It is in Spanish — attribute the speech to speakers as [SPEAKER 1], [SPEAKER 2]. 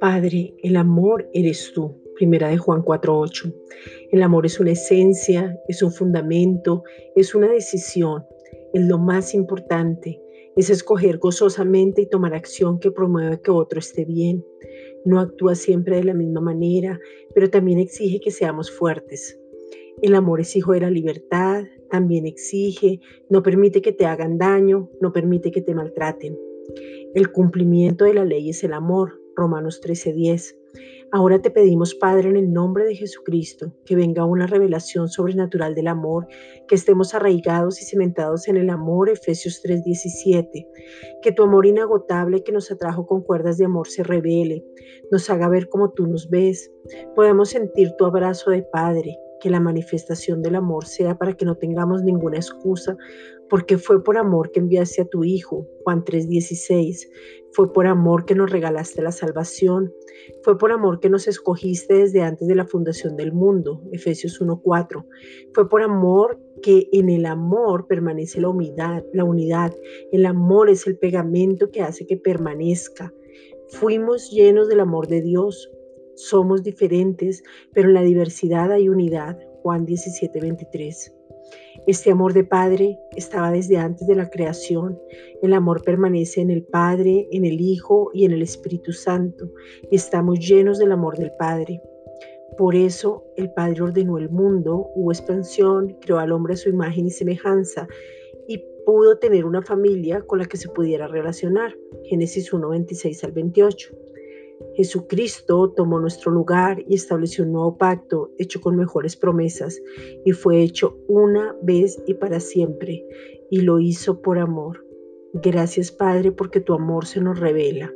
[SPEAKER 1] Padre, el amor eres tú. Primera de Juan 4:8. El amor es una esencia, es un fundamento, es una decisión, es lo más importante. Es escoger gozosamente y tomar acción que promueva que otro esté bien. No actúa siempre de la misma manera, pero también exige que seamos fuertes. El amor es hijo de la libertad, también exige, no permite que te hagan daño, no permite que te maltraten. El cumplimiento de la ley es el amor, Romanos 13:10. Ahora te pedimos, Padre, en el nombre de Jesucristo, que venga una revelación sobrenatural del amor, que estemos arraigados y cimentados en el amor, Efesios 3:17. Que tu amor inagotable que nos atrajo con cuerdas de amor se revele, nos haga ver como tú nos ves. Podemos sentir tu abrazo de Padre, que la manifestación del amor sea para que no tengamos ninguna excusa, porque fue por amor que enviaste a tu Hijo, Juan 3:16, fue por amor que nos regalaste la salvación, fue por amor que nos escogiste desde antes de la fundación del mundo, Efesios 1:4, fue por amor que en el amor permanece la unidad, la unidad, el amor es el pegamento que hace que permanezca. Fuimos llenos del amor de Dios, somos diferentes, pero en la diversidad hay unidad. Juan 17, 23. Este amor de Padre estaba desde antes de la creación. El amor permanece en el Padre, en el Hijo y en el Espíritu Santo. Y estamos llenos del amor del Padre. Por eso el Padre ordenó el mundo, hubo expansión, creó al hombre a su imagen y semejanza y pudo tener una familia con la que se pudiera relacionar. Génesis 1, 26 al 28. Jesucristo tomó nuestro lugar y estableció un nuevo pacto hecho con mejores promesas y fue hecho una vez y para siempre y lo hizo por amor. Gracias Padre porque tu amor se nos revela.